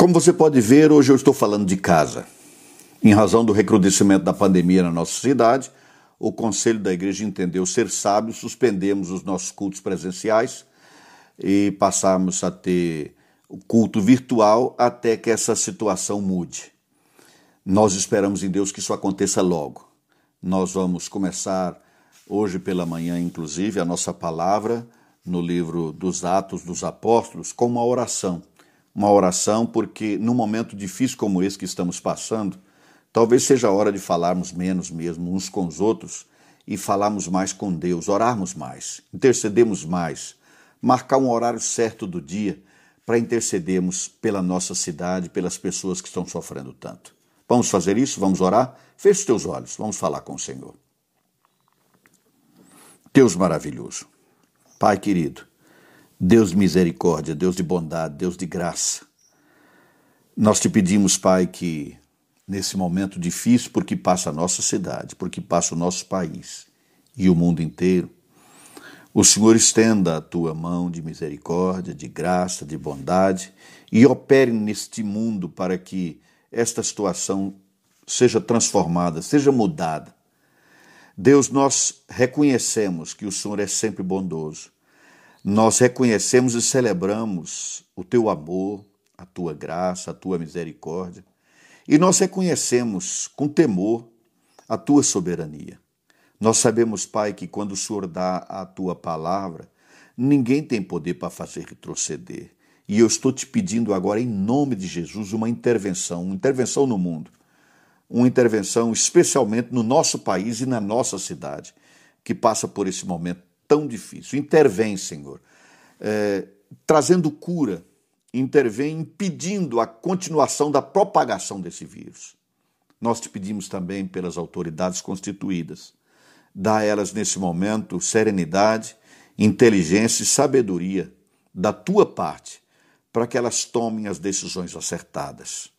Como você pode ver, hoje eu estou falando de casa. Em razão do recrudescimento da pandemia na nossa cidade, o Conselho da Igreja entendeu ser sábio, suspendemos os nossos cultos presenciais e passarmos a ter o culto virtual até que essa situação mude. Nós esperamos em Deus que isso aconteça logo. Nós vamos começar hoje pela manhã, inclusive, a nossa palavra no livro dos Atos dos Apóstolos com uma oração. Uma oração porque num momento difícil como esse que estamos passando, talvez seja a hora de falarmos menos mesmo uns com os outros e falarmos mais com Deus, orarmos mais, intercedemos mais, marcar um horário certo do dia para intercedermos pela nossa cidade, pelas pessoas que estão sofrendo tanto. Vamos fazer isso? Vamos orar? Feche os teus olhos, vamos falar com o Senhor. Deus maravilhoso, Pai querido, Deus de misericórdia, Deus de bondade, Deus de graça, nós te pedimos, Pai, que nesse momento difícil, porque passa a nossa cidade, porque passa o nosso país e o mundo inteiro, o Senhor estenda a tua mão de misericórdia, de graça, de bondade e opere neste mundo para que esta situação seja transformada, seja mudada. Deus, nós reconhecemos que o Senhor é sempre bondoso. Nós reconhecemos e celebramos o teu amor, a tua graça, a tua misericórdia. E nós reconhecemos com temor a tua soberania. Nós sabemos, Pai, que quando o Senhor dá a tua palavra, ninguém tem poder para fazer retroceder. E eu estou te pedindo agora, em nome de Jesus, uma intervenção, uma intervenção no mundo, uma intervenção especialmente no nosso país e na nossa cidade, que passa por esse momento tão difícil. Intervém, Senhor, é, trazendo cura, intervém impedindo a continuação da propagação desse vírus. Nós te pedimos também pelas autoridades constituídas Dá a elas nesse momento serenidade, inteligência e sabedoria da tua parte para que elas tomem as decisões acertadas.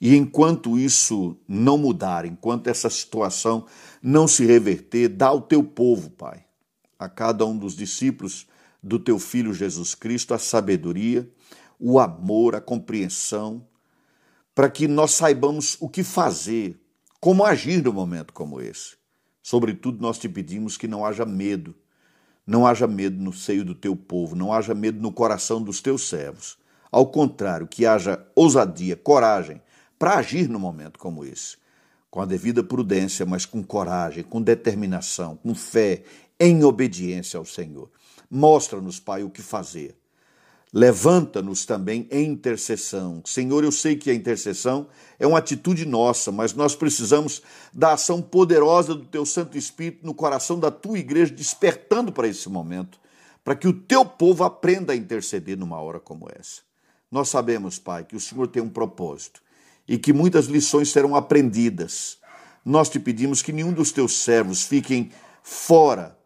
E enquanto isso não mudar, enquanto essa situação não se reverter, dá ao teu povo, Pai, a cada um dos discípulos do teu filho Jesus Cristo a sabedoria, o amor, a compreensão, para que nós saibamos o que fazer, como agir num momento como esse. Sobretudo, nós te pedimos que não haja medo, não haja medo no seio do teu povo, não haja medo no coração dos teus servos. Ao contrário, que haja ousadia, coragem para agir num momento como esse, com a devida prudência, mas com coragem, com determinação, com fé, em obediência ao Senhor. Mostra-nos, Pai, o que fazer Levanta-nos também em intercessão. Senhor, eu sei que a intercessão é uma atitude nossa, mas nós precisamos da ação poderosa do Teu Santo Espírito no coração da Tua igreja, despertando para esse momento, para que o Teu povo aprenda a interceder numa hora como essa. Nós sabemos, Pai, que o Senhor tem um propósito e que muitas lições serão aprendidas. Nós te pedimos que nenhum dos Teus servos fiquem fora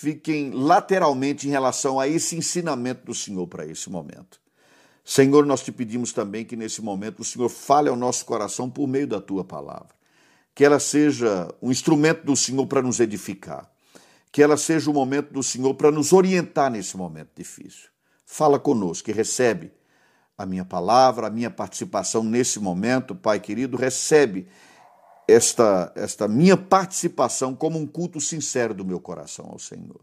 fiquem lateralmente em relação a esse ensinamento do Senhor para esse momento. Senhor, nós te pedimos também que nesse momento o Senhor fale ao nosso coração por meio da tua palavra. Que ela seja um instrumento do Senhor para nos edificar. Que ela seja o momento do Senhor para nos orientar nesse momento difícil. Fala conosco e recebe a minha palavra, a minha participação nesse momento, Pai querido, recebe esta, esta minha participação como um culto sincero do meu coração ao Senhor.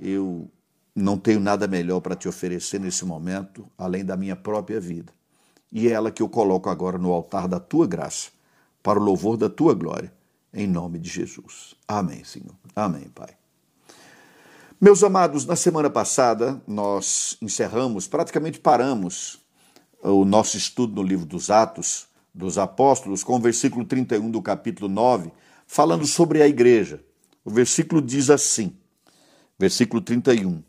Eu não tenho nada melhor para te oferecer nesse momento, além da minha própria vida. E é ela que eu coloco agora no altar da tua graça, para o louvor da tua glória, em nome de Jesus. Amém, Senhor. Amém, Pai. Meus amados, na semana passada nós encerramos, praticamente paramos o nosso estudo no livro dos Atos dos Apóstolos, com o versículo 31 do capítulo 9, falando sobre a igreja. O versículo diz assim, versículo 31.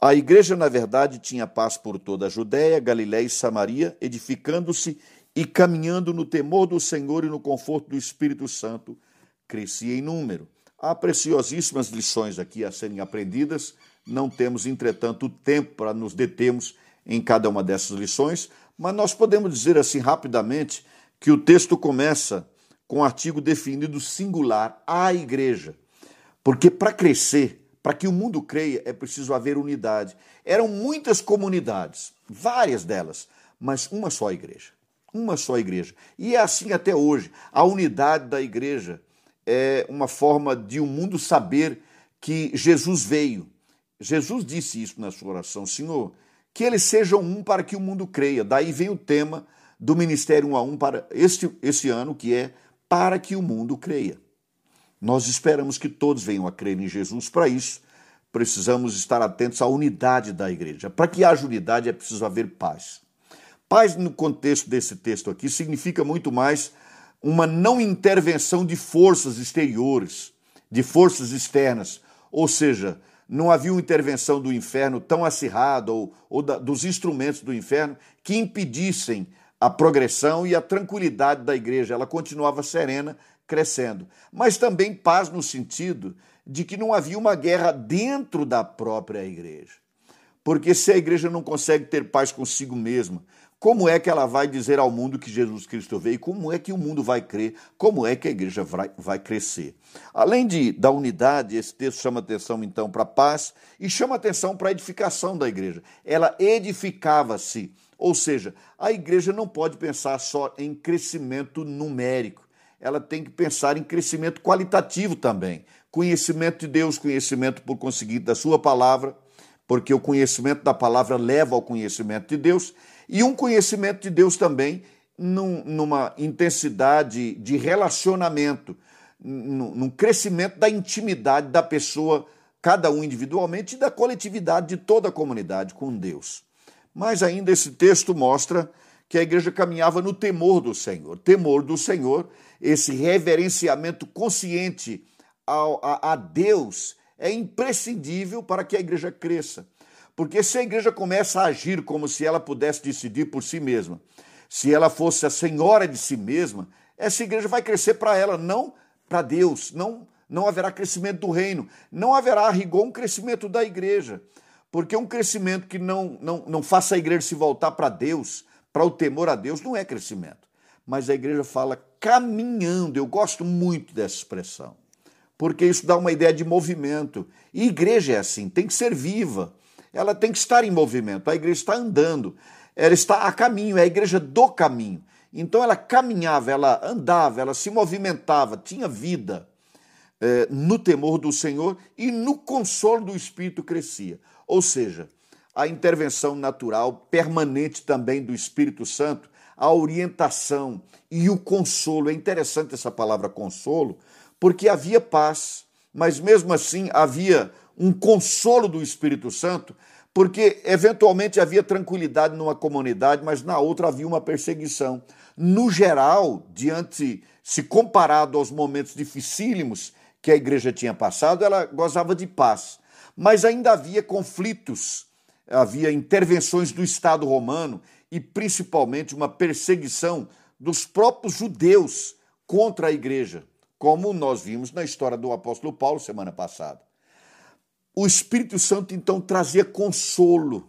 A igreja, na verdade, tinha paz por toda a Judéia, Galiléia e Samaria, edificando-se e caminhando no temor do Senhor e no conforto do Espírito Santo, crescia em número. Há preciosíssimas lições aqui a serem aprendidas, não temos, entretanto, tempo para nos determos em cada uma dessas lições, mas nós podemos dizer assim rapidamente que o texto começa com o artigo definido singular, a igreja. Porque para crescer, para que o mundo creia, é preciso haver unidade. Eram muitas comunidades, várias delas, mas uma só igreja. Uma só igreja. E é assim até hoje. A unidade da igreja é uma forma de o um mundo saber que Jesus veio. Jesus disse isso na sua oração: Senhor, que eles sejam um para que o mundo creia. Daí vem o tema do Ministério Um a Um para este, este ano, que é para que o mundo creia. Nós esperamos que todos venham a crer em Jesus. Para isso, precisamos estar atentos à unidade da igreja. Para que haja unidade, é preciso haver paz. Paz, no contexto desse texto aqui, significa muito mais uma não intervenção de forças exteriores, de forças externas. Ou seja, não havia uma intervenção do inferno tão acirrada ou, ou da, dos instrumentos do inferno que impedissem a progressão e a tranquilidade da igreja. Ela continuava serena, crescendo. Mas também paz no sentido de que não havia uma guerra dentro da própria igreja. Porque se a igreja não consegue ter paz consigo mesma, como é que ela vai dizer ao mundo que Jesus Cristo veio? Como é que o mundo vai crer? Como é que a igreja vai, vai crescer? Além de, da unidade, esse texto chama atenção então para a paz e chama atenção para a edificação da igreja. Ela edificava-se, ou seja, a igreja não pode pensar só em crescimento numérico, ela tem que pensar em crescimento qualitativo também. Conhecimento de Deus, conhecimento por conseguir da Sua palavra, porque o conhecimento da palavra leva ao conhecimento de Deus e um conhecimento de Deus também num, numa intensidade de relacionamento, num, num crescimento da intimidade da pessoa, cada um individualmente, e da coletividade de toda a comunidade com Deus. Mas ainda esse texto mostra que a igreja caminhava no temor do Senhor. Temor do Senhor, esse reverenciamento consciente ao, a, a Deus, é imprescindível para que a igreja cresça. Porque se a igreja começa a agir como se ela pudesse decidir por si mesma, se ela fosse a senhora de si mesma, essa igreja vai crescer para ela, não para Deus. Não, não haverá crescimento do reino, não haverá, a rigor, um crescimento da igreja. Porque um crescimento que não, não, não faça a igreja se voltar para Deus, para o temor a Deus, não é crescimento. Mas a igreja fala caminhando, eu gosto muito dessa expressão, porque isso dá uma ideia de movimento. E igreja é assim, tem que ser viva ela tem que estar em movimento, a igreja está andando, ela está a caminho, é a igreja do caminho. Então ela caminhava, ela andava, ela se movimentava, tinha vida é, no temor do Senhor e no consolo do Espírito crescia. Ou seja, a intervenção natural permanente também do Espírito Santo, a orientação e o consolo. É interessante essa palavra consolo, porque havia paz, mas mesmo assim havia um consolo do Espírito Santo, porque eventualmente havia tranquilidade numa comunidade, mas na outra havia uma perseguição. No geral, diante, se comparado aos momentos dificílimos que a igreja tinha passado, ela gozava de paz. Mas ainda havia conflitos, havia intervenções do Estado romano e principalmente uma perseguição dos próprios judeus contra a igreja, como nós vimos na história do apóstolo Paulo semana passada o Espírito Santo então trazia consolo.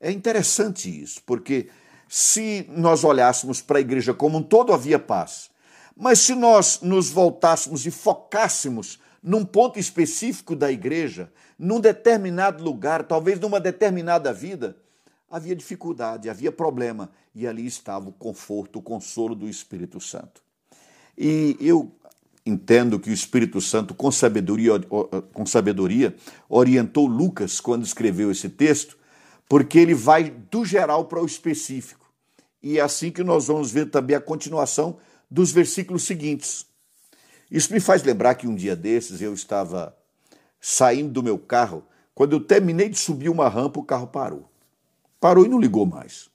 É interessante isso, porque se nós olhássemos para a igreja como um todo, havia paz. Mas se nós nos voltássemos e focássemos num ponto específico da igreja, num determinado lugar, talvez numa determinada vida, havia dificuldade, havia problema. E ali estava o conforto, o consolo do Espírito Santo. E eu entendo que o Espírito Santo, com sabedoria, com sabedoria, orientou Lucas quando escreveu esse texto, porque ele vai do geral para o específico. E é assim que nós vamos ver também a continuação dos versículos seguintes. Isso me faz lembrar que um dia desses eu estava saindo do meu carro, quando eu terminei de subir uma rampa, o carro parou. Parou e não ligou mais.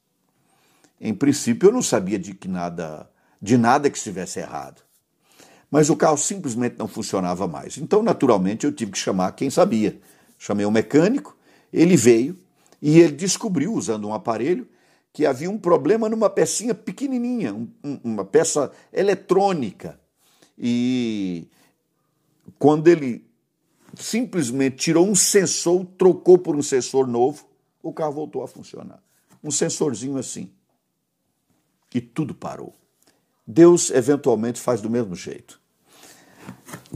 Em princípio, eu não sabia de que nada, de nada que estivesse errado mas o carro simplesmente não funcionava mais. Então, naturalmente, eu tive que chamar quem sabia. Chamei um mecânico, ele veio e ele descobriu, usando um aparelho, que havia um problema numa pecinha pequenininha, um, uma peça eletrônica. E quando ele simplesmente tirou um sensor, trocou por um sensor novo, o carro voltou a funcionar. Um sensorzinho assim. E tudo parou. Deus eventualmente faz do mesmo jeito.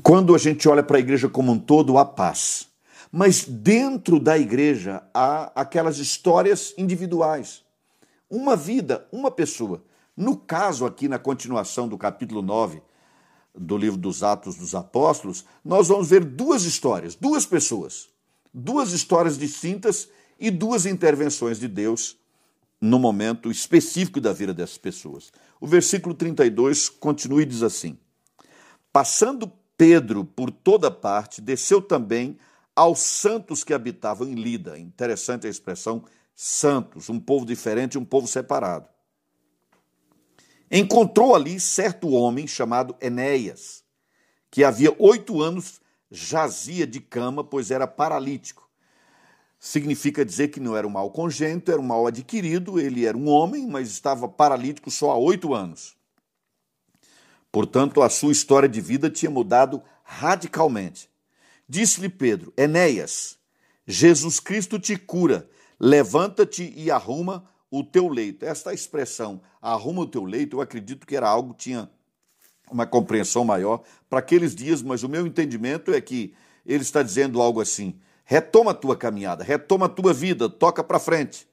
Quando a gente olha para a igreja como um todo, há paz. Mas dentro da igreja há aquelas histórias individuais. uma vida, uma pessoa. No caso, aqui na continuação do capítulo 9 do livro dos Atos dos Apóstolos, nós vamos ver duas histórias, duas pessoas, duas histórias distintas e duas intervenções de Deus no momento específico da vida dessas pessoas. O versículo 32 continua e diz assim: Passando Pedro por toda parte, desceu também aos santos que habitavam em Lida. Interessante a expressão santos, um povo diferente, um povo separado. Encontrou ali certo homem chamado Enéas, que havia oito anos jazia de cama, pois era paralítico. Significa dizer que não era um mal congênito, era um mal adquirido, ele era um homem, mas estava paralítico só há oito anos. Portanto, a sua história de vida tinha mudado radicalmente. Disse-lhe Pedro: Enéas, Jesus Cristo te cura, levanta-te e arruma o teu leito. Esta expressão, arruma o teu leito, eu acredito que era algo que tinha uma compreensão maior para aqueles dias, mas o meu entendimento é que ele está dizendo algo assim: retoma a tua caminhada, retoma a tua vida, toca para frente.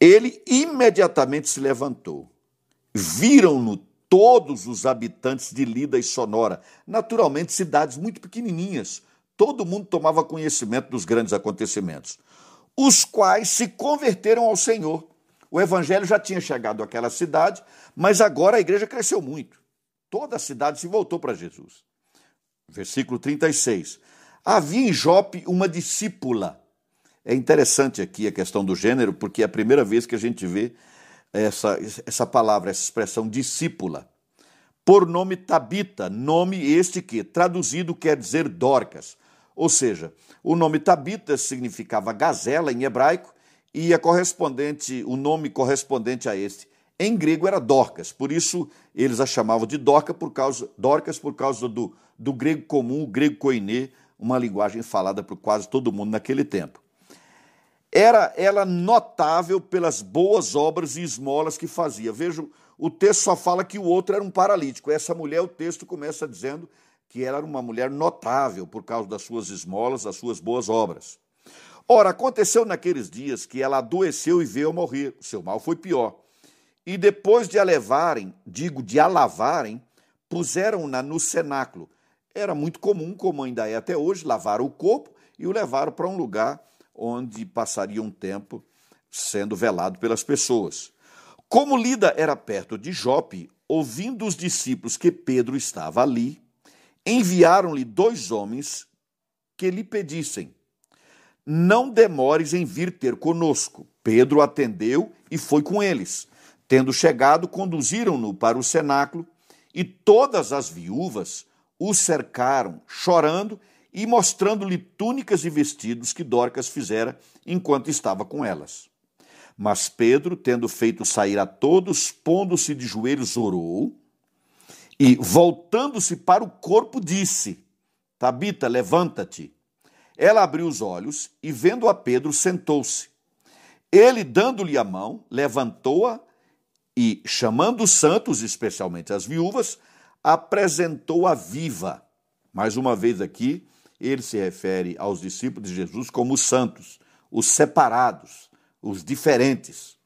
Ele imediatamente se levantou. Viram-no todos os habitantes de Lida e Sonora, naturalmente cidades muito pequenininhas. Todo mundo tomava conhecimento dos grandes acontecimentos, os quais se converteram ao Senhor. O evangelho já tinha chegado àquela cidade, mas agora a igreja cresceu muito. Toda a cidade se voltou para Jesus. Versículo 36. Havia em Jope uma discípula. É interessante aqui a questão do gênero, porque é a primeira vez que a gente vê essa, essa palavra, essa expressão discípula, por nome Tabita, nome este que, traduzido, quer dizer Dorcas. Ou seja, o nome Tabita significava gazela em hebraico e a correspondente, o nome correspondente a este em grego era Dorcas, por isso eles a chamavam de Dorca por causa, Dorcas por causa do, do grego comum, o grego koiné, uma linguagem falada por quase todo mundo naquele tempo era ela notável pelas boas obras e esmolas que fazia. Vejo, o texto só fala que o outro era um paralítico. Essa mulher, o texto começa dizendo que ela era uma mulher notável por causa das suas esmolas, das suas boas obras. Ora, aconteceu naqueles dias que ela adoeceu e veio morrer. O seu mal foi pior. E depois de a levarem, digo, de a lavarem, puseram-na no cenáculo. Era muito comum, como ainda é até hoje, lavar o corpo e o levaram para um lugar onde passaria um tempo sendo velado pelas pessoas. Como Lida era perto de Jope, ouvindo os discípulos que Pedro estava ali, enviaram-lhe dois homens que lhe pedissem: Não demores em vir ter conosco. Pedro atendeu e foi com eles. Tendo chegado, conduziram-no para o cenáculo e todas as viúvas o cercaram, chorando e mostrando-lhe túnicas e vestidos que Dorcas fizera enquanto estava com elas. Mas Pedro, tendo feito sair a todos, pondo-se de joelhos, orou e, voltando-se para o corpo, disse: Tabita, levanta-te. Ela abriu os olhos e, vendo a Pedro, sentou-se. Ele, dando-lhe a mão, levantou-a e, chamando os santos, especialmente as viúvas, apresentou-a viva. Mais uma vez aqui, ele se refere aos discípulos de Jesus como os santos, os separados, os diferentes.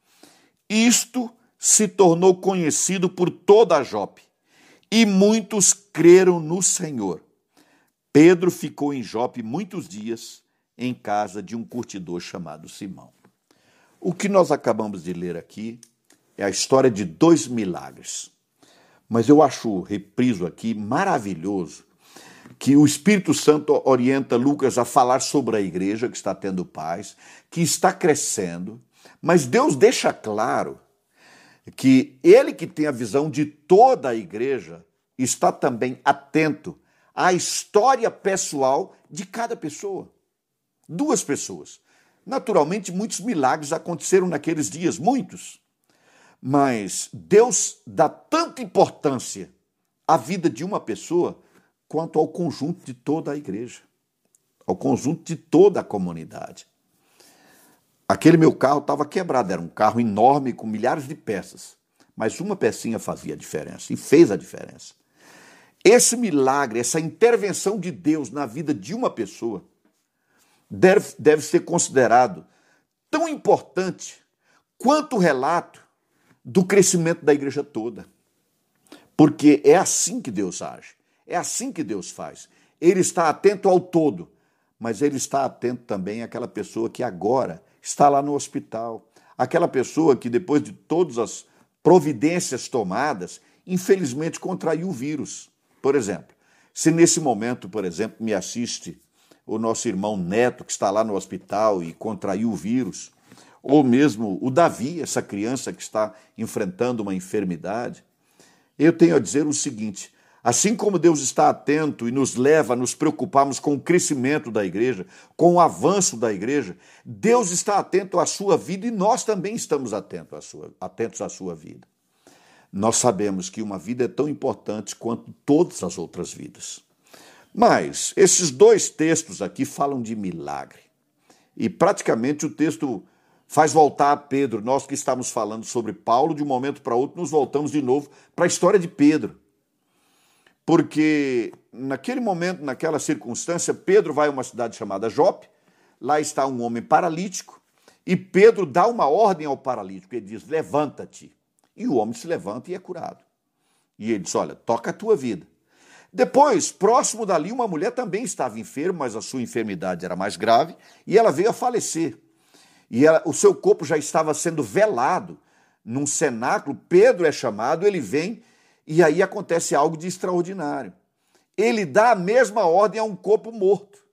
Isto se tornou conhecido por toda a Jope, e muitos creram no Senhor. Pedro ficou em Jope muitos dias em casa de um curtidor chamado Simão. O que nós acabamos de ler aqui é a história de dois milagres. Mas eu acho repriso aqui maravilhoso que o Espírito Santo orienta Lucas a falar sobre a igreja que está tendo paz, que está crescendo, mas Deus deixa claro que ele que tem a visão de toda a igreja está também atento à história pessoal de cada pessoa. Duas pessoas. Naturalmente, muitos milagres aconteceram naqueles dias, muitos. Mas Deus dá tanta importância à vida de uma pessoa quanto ao conjunto de toda a igreja, ao conjunto de toda a comunidade. Aquele meu carro estava quebrado, era um carro enorme com milhares de peças, mas uma pecinha fazia diferença e fez a diferença. Esse milagre, essa intervenção de Deus na vida de uma pessoa, deve, deve ser considerado tão importante quanto o relato do crescimento da igreja toda. Porque é assim que Deus age, é assim que Deus faz. Ele está atento ao todo, mas ele está atento também àquela pessoa que agora está lá no hospital, aquela pessoa que depois de todas as providências tomadas, infelizmente contraiu o vírus. Por exemplo, se nesse momento, por exemplo, me assiste o nosso irmão Neto, que está lá no hospital e contraiu o vírus, ou mesmo o Davi, essa criança que está enfrentando uma enfermidade, eu tenho a dizer o seguinte: assim como Deus está atento e nos leva a nos preocuparmos com o crescimento da igreja, com o avanço da igreja, Deus está atento à sua vida e nós também estamos atentos à sua, atentos à sua vida. Nós sabemos que uma vida é tão importante quanto todas as outras vidas. Mas esses dois textos aqui falam de milagre. E praticamente o texto faz voltar a Pedro. Nós que estamos falando sobre Paulo, de um momento para outro, nos voltamos de novo para a história de Pedro. Porque naquele momento, naquela circunstância, Pedro vai a uma cidade chamada Jope, lá está um homem paralítico, e Pedro dá uma ordem ao paralítico, ele diz: Levanta-te. E o homem se levanta e é curado. E ele diz: Olha, toca a tua vida. Depois, próximo dali, uma mulher também estava enferma, mas a sua enfermidade era mais grave, e ela veio a falecer. E ela, o seu corpo já estava sendo velado num cenáculo. Pedro é chamado, ele vem, e aí acontece algo de extraordinário. Ele dá a mesma ordem a um corpo morto.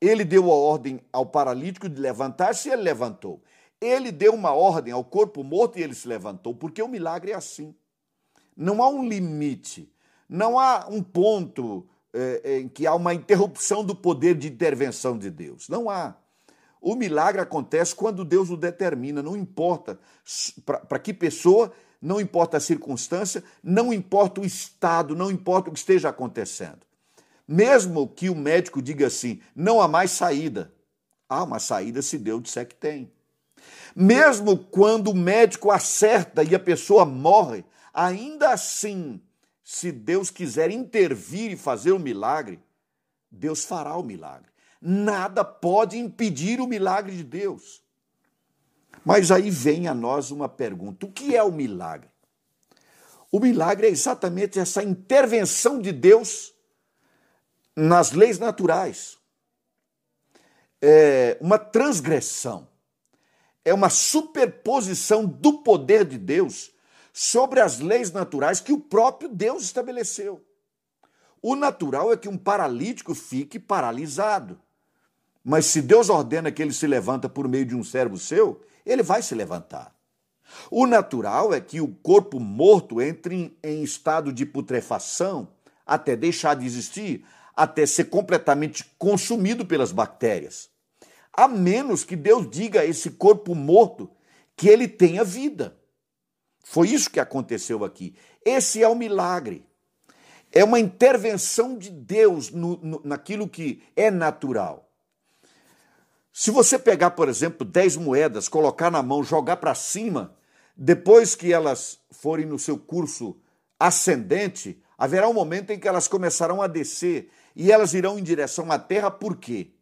Ele deu a ordem ao paralítico de levantar-se e ele levantou. Ele deu uma ordem ao corpo morto e ele se levantou, porque o milagre é assim. Não há um limite, não há um ponto é, em que há uma interrupção do poder de intervenção de Deus. Não há. O milagre acontece quando Deus o determina, não importa para que pessoa, não importa a circunstância, não importa o estado, não importa o que esteja acontecendo. Mesmo que o médico diga assim, não há mais saída. Há uma saída se Deus disser que tem. Mesmo quando o médico acerta e a pessoa morre, ainda assim, se Deus quiser intervir e fazer o um milagre, Deus fará o milagre. Nada pode impedir o milagre de Deus. Mas aí vem a nós uma pergunta: o que é o milagre? O milagre é exatamente essa intervenção de Deus nas leis naturais. É uma transgressão é uma superposição do poder de Deus sobre as leis naturais que o próprio Deus estabeleceu. O natural é que um paralítico fique paralisado. Mas se Deus ordena que ele se levanta por meio de um servo seu, ele vai se levantar. O natural é que o corpo morto entre em estado de putrefação até deixar de existir, até ser completamente consumido pelas bactérias a menos que Deus diga a esse corpo morto que ele tenha vida. Foi isso que aconteceu aqui. Esse é o milagre. É uma intervenção de Deus no, no, naquilo que é natural. Se você pegar, por exemplo, 10 moedas, colocar na mão, jogar para cima, depois que elas forem no seu curso ascendente, haverá um momento em que elas começarão a descer e elas irão em direção à terra, por quê?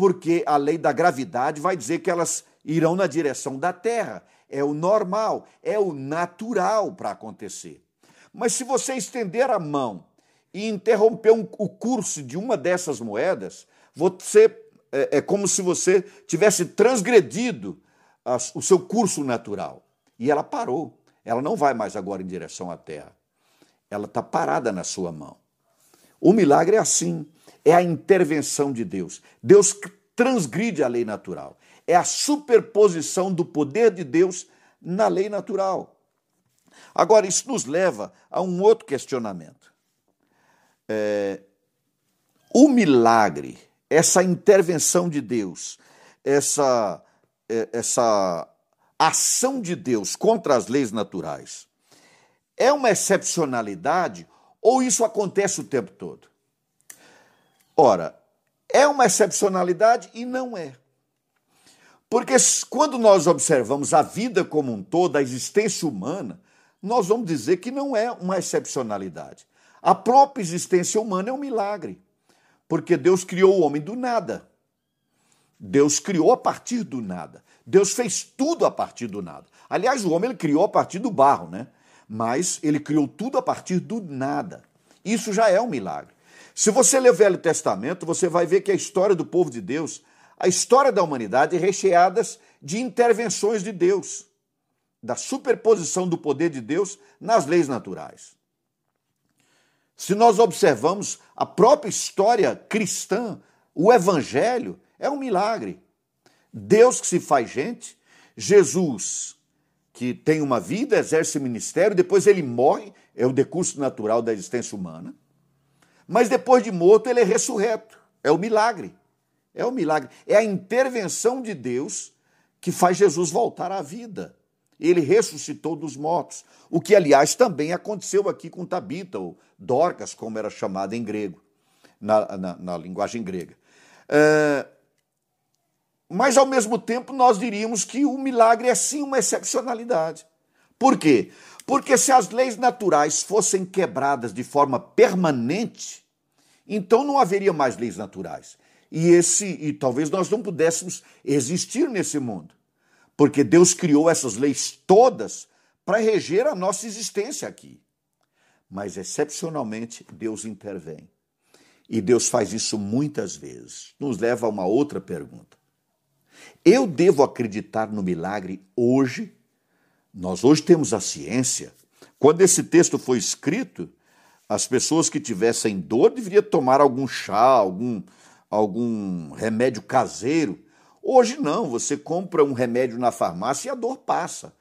porque a lei da gravidade vai dizer que elas irão na direção da Terra. É o normal, é o natural para acontecer. Mas se você estender a mão e interromper um, o curso de uma dessas moedas, você é, é como se você tivesse transgredido as, o seu curso natural. E ela parou. Ela não vai mais agora em direção à Terra. Ela está parada na sua mão. O milagre é assim é a intervenção de Deus. Deus transgride a lei natural. É a superposição do poder de Deus na lei natural. Agora, isso nos leva a um outro questionamento. É, o milagre, essa intervenção de Deus, essa, é, essa ação de Deus contra as leis naturais, é uma excepcionalidade ou isso acontece o tempo todo? Ora, é uma excepcionalidade e não é. Porque quando nós observamos a vida como um todo, a existência humana, nós vamos dizer que não é uma excepcionalidade. A própria existência humana é um milagre, porque Deus criou o homem do nada. Deus criou a partir do nada. Deus fez tudo a partir do nada. Aliás, o homem ele criou a partir do barro, né? Mas ele criou tudo a partir do nada. Isso já é um milagre. Se você ler o Velho Testamento, você vai ver que a história do povo de Deus, a história da humanidade é recheada de intervenções de Deus, da superposição do poder de Deus nas leis naturais. Se nós observamos a própria história cristã, o evangelho é um milagre. Deus que se faz gente, Jesus que tem uma vida, exerce ministério, depois ele morre, é o decurso natural da existência humana. Mas depois de morto, ele é ressurreto. É o milagre. É o milagre. É a intervenção de Deus que faz Jesus voltar à vida. Ele ressuscitou dos mortos. O que, aliás, também aconteceu aqui com Tabita, ou Dorcas, como era chamada em grego, na, na, na linguagem grega. É, mas, ao mesmo tempo, nós diríamos que o milagre é sim uma excepcionalidade. Por quê? Porque se as leis naturais fossem quebradas de forma permanente, então não haveria mais leis naturais. E esse e talvez nós não pudéssemos existir nesse mundo. Porque Deus criou essas leis todas para reger a nossa existência aqui. Mas excepcionalmente Deus intervém. E Deus faz isso muitas vezes. Nos leva a uma outra pergunta. Eu devo acreditar no milagre hoje? Nós hoje temos a ciência. Quando esse texto foi escrito, as pessoas que tivessem dor deveriam tomar algum chá, algum, algum remédio caseiro. Hoje não, você compra um remédio na farmácia e a dor passa.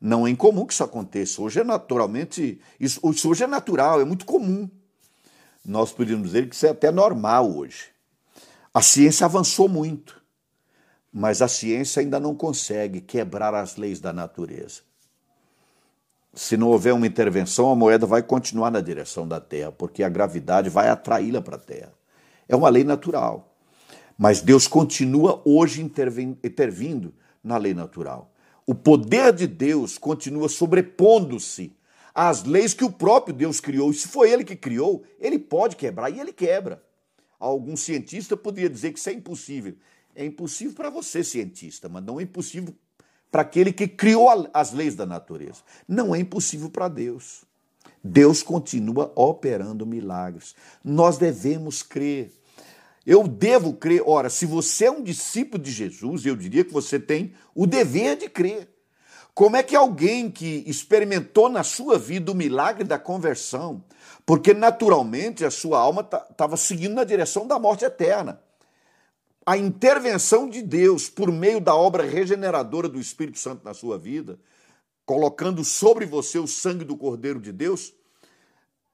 Não é incomum que isso aconteça. Hoje é naturalmente, isso, isso hoje é natural, é muito comum. Nós podemos dizer que isso é até normal hoje. A ciência avançou muito mas a ciência ainda não consegue quebrar as leis da natureza. Se não houver uma intervenção, a moeda vai continuar na direção da Terra, porque a gravidade vai atraí-la para a Terra. É uma lei natural. Mas Deus continua hoje intervindo na lei natural. O poder de Deus continua sobrepondo-se às leis que o próprio Deus criou. E se foi ele que criou, ele pode quebrar e ele quebra. Algum cientista poderia dizer que isso é impossível. É impossível para você, cientista, mas não é impossível para aquele que criou as leis da natureza. Não é impossível para Deus. Deus continua operando milagres. Nós devemos crer. Eu devo crer. Ora, se você é um discípulo de Jesus, eu diria que você tem o dever de crer. Como é que alguém que experimentou na sua vida o milagre da conversão, porque naturalmente a sua alma estava seguindo na direção da morte eterna, a intervenção de Deus por meio da obra regeneradora do Espírito Santo na sua vida, colocando sobre você o sangue do Cordeiro de Deus,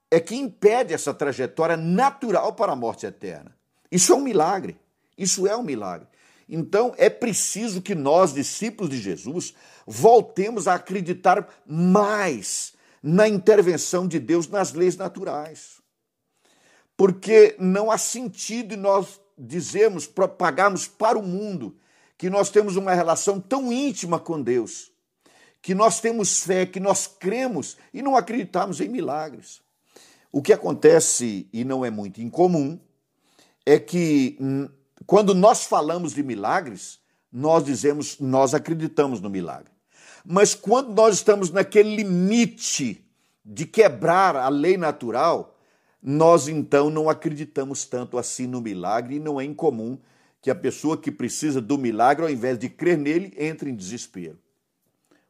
é que impede essa trajetória natural para a morte eterna. Isso é um milagre. Isso é um milagre. Então é preciso que nós, discípulos de Jesus, voltemos a acreditar mais na intervenção de Deus nas leis naturais. Porque não há sentido nós dizemos, propagarmos para o mundo que nós temos uma relação tão íntima com Deus, que nós temos fé, que nós cremos e não acreditamos em milagres. O que acontece, e não é muito incomum, é que hum, quando nós falamos de milagres, nós dizemos, nós acreditamos no milagre. Mas quando nós estamos naquele limite de quebrar a lei natural, nós então não acreditamos tanto assim no milagre e não é incomum que a pessoa que precisa do milagre, ao invés de crer nele, entre em desespero.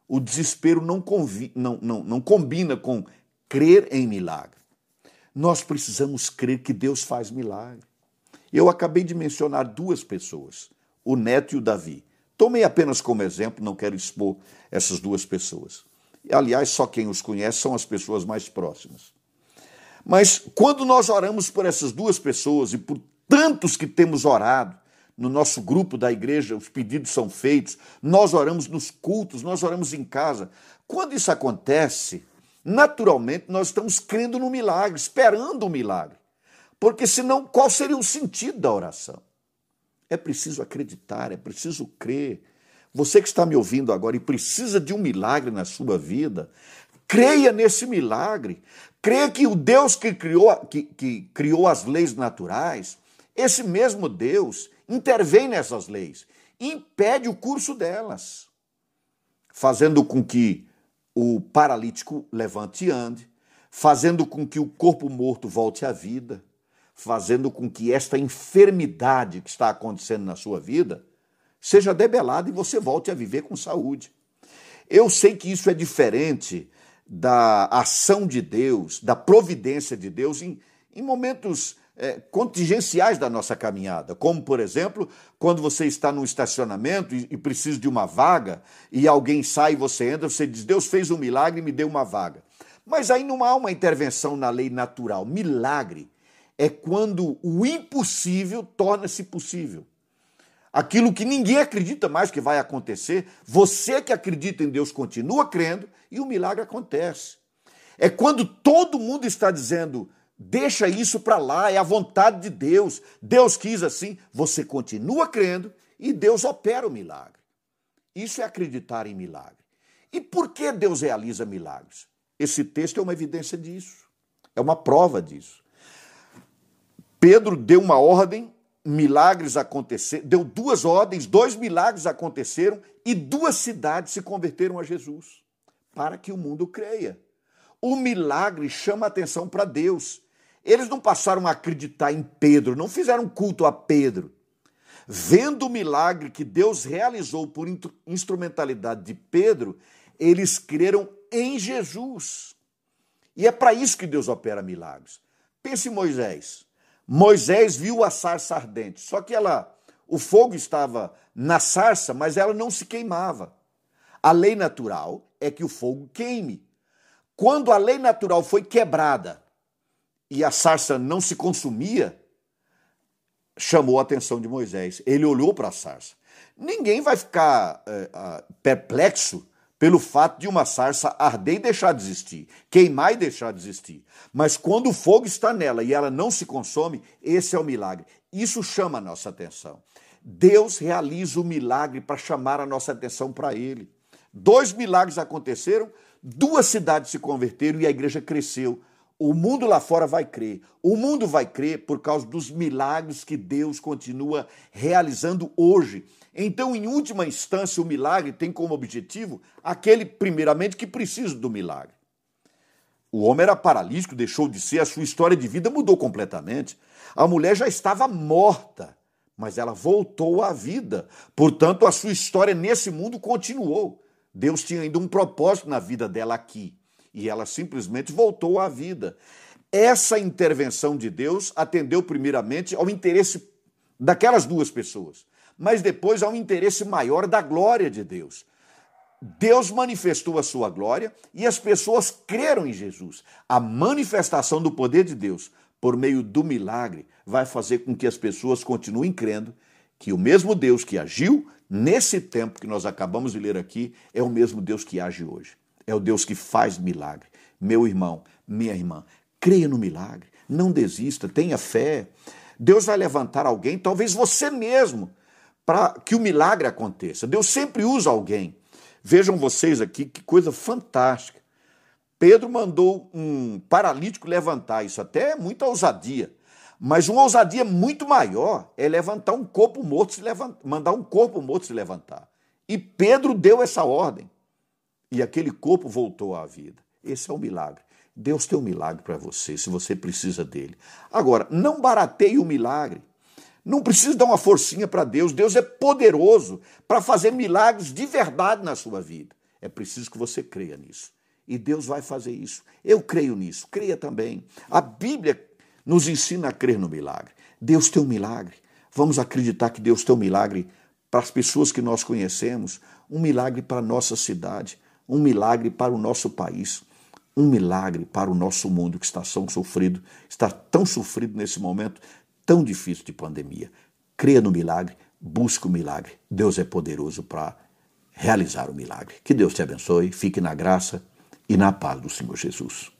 O desespero não, convi, não, não, não combina com crer em milagre. Nós precisamos crer que Deus faz milagre. Eu acabei de mencionar duas pessoas, o Neto e o Davi. Tomei apenas como exemplo, não quero expor essas duas pessoas. Aliás, só quem os conhece são as pessoas mais próximas. Mas quando nós oramos por essas duas pessoas e por tantos que temos orado, no nosso grupo da igreja, os pedidos são feitos, nós oramos nos cultos, nós oramos em casa. Quando isso acontece, naturalmente nós estamos crendo no milagre, esperando o milagre. Porque senão, qual seria o sentido da oração? É preciso acreditar, é preciso crer. Você que está me ouvindo agora e precisa de um milagre na sua vida, creia nesse milagre. Creia que o Deus que criou, que, que criou as leis naturais, esse mesmo Deus intervém nessas leis, impede o curso delas, fazendo com que o paralítico levante e ande, fazendo com que o corpo morto volte à vida, fazendo com que esta enfermidade que está acontecendo na sua vida seja debelada e você volte a viver com saúde. Eu sei que isso é diferente da ação de Deus, da providência de Deus em, em momentos é, contingenciais da nossa caminhada, como, por exemplo, quando você está num estacionamento e, e precisa de uma vaga e alguém sai e você entra, você diz: Deus fez um milagre e me deu uma vaga. Mas aí não há uma intervenção na lei natural. Milagre é quando o impossível torna-se possível. Aquilo que ninguém acredita mais que vai acontecer, você que acredita em Deus continua crendo e o milagre acontece. É quando todo mundo está dizendo, deixa isso para lá, é a vontade de Deus, Deus quis assim, você continua crendo e Deus opera o milagre. Isso é acreditar em milagre. E por que Deus realiza milagres? Esse texto é uma evidência disso, é uma prova disso. Pedro deu uma ordem milagres aconteceram, deu duas ordens, dois milagres aconteceram e duas cidades se converteram a Jesus, para que o mundo creia. O milagre chama atenção para Deus. Eles não passaram a acreditar em Pedro, não fizeram culto a Pedro. Vendo o milagre que Deus realizou por instrumentalidade de Pedro, eles creram em Jesus. E é para isso que Deus opera milagres. Pense em Moisés. Moisés viu a sarça ardente, só que ela, o fogo estava na sarça, mas ela não se queimava. A lei natural é que o fogo queime. Quando a lei natural foi quebrada e a sarça não se consumia, chamou a atenção de Moisés. Ele olhou para a sarça. Ninguém vai ficar é, perplexo pelo fato de uma sarça arder e deixar de existir, queimar e deixar de existir. Mas quando o fogo está nela e ela não se consome, esse é o milagre. Isso chama a nossa atenção. Deus realiza o milagre para chamar a nossa atenção para ele. Dois milagres aconteceram, duas cidades se converteram e a igreja cresceu. O mundo lá fora vai crer. O mundo vai crer por causa dos milagres que Deus continua realizando hoje. Então, em última instância, o milagre tem como objetivo aquele, primeiramente, que precisa do milagre. O homem era paralítico, deixou de ser, a sua história de vida mudou completamente. A mulher já estava morta, mas ela voltou à vida. Portanto, a sua história nesse mundo continuou. Deus tinha ainda um propósito na vida dela aqui e ela simplesmente voltou à vida. Essa intervenção de Deus atendeu primeiramente ao interesse daquelas duas pessoas, mas depois ao interesse maior da glória de Deus. Deus manifestou a sua glória e as pessoas creram em Jesus. A manifestação do poder de Deus por meio do milagre vai fazer com que as pessoas continuem crendo que o mesmo Deus que agiu nesse tempo que nós acabamos de ler aqui é o mesmo Deus que age hoje. É o Deus que faz milagre. Meu irmão, minha irmã, creia no milagre. Não desista, tenha fé. Deus vai levantar alguém, talvez você mesmo, para que o milagre aconteça. Deus sempre usa alguém. Vejam vocês aqui que coisa fantástica. Pedro mandou um paralítico levantar, isso até é muita ousadia. Mas uma ousadia muito maior é levantar um corpo morto, se mandar um corpo morto se levantar. E Pedro deu essa ordem e aquele corpo voltou à vida. Esse é o milagre. Deus tem um milagre para você, se você precisa dele. Agora, não barateie o milagre. Não precisa dar uma forcinha para Deus. Deus é poderoso para fazer milagres de verdade na sua vida. É preciso que você creia nisso. E Deus vai fazer isso. Eu creio nisso. Creia também. A Bíblia nos ensina a crer no milagre. Deus tem um milagre. Vamos acreditar que Deus tem um milagre para as pessoas que nós conhecemos, um milagre para a nossa cidade, um milagre para o nosso país, um milagre para o nosso mundo que está tão sofrido, está tão sofrido nesse momento tão difícil de pandemia. Creia no milagre, busque o milagre. Deus é poderoso para realizar o milagre. Que Deus te abençoe, fique na graça e na paz do Senhor Jesus.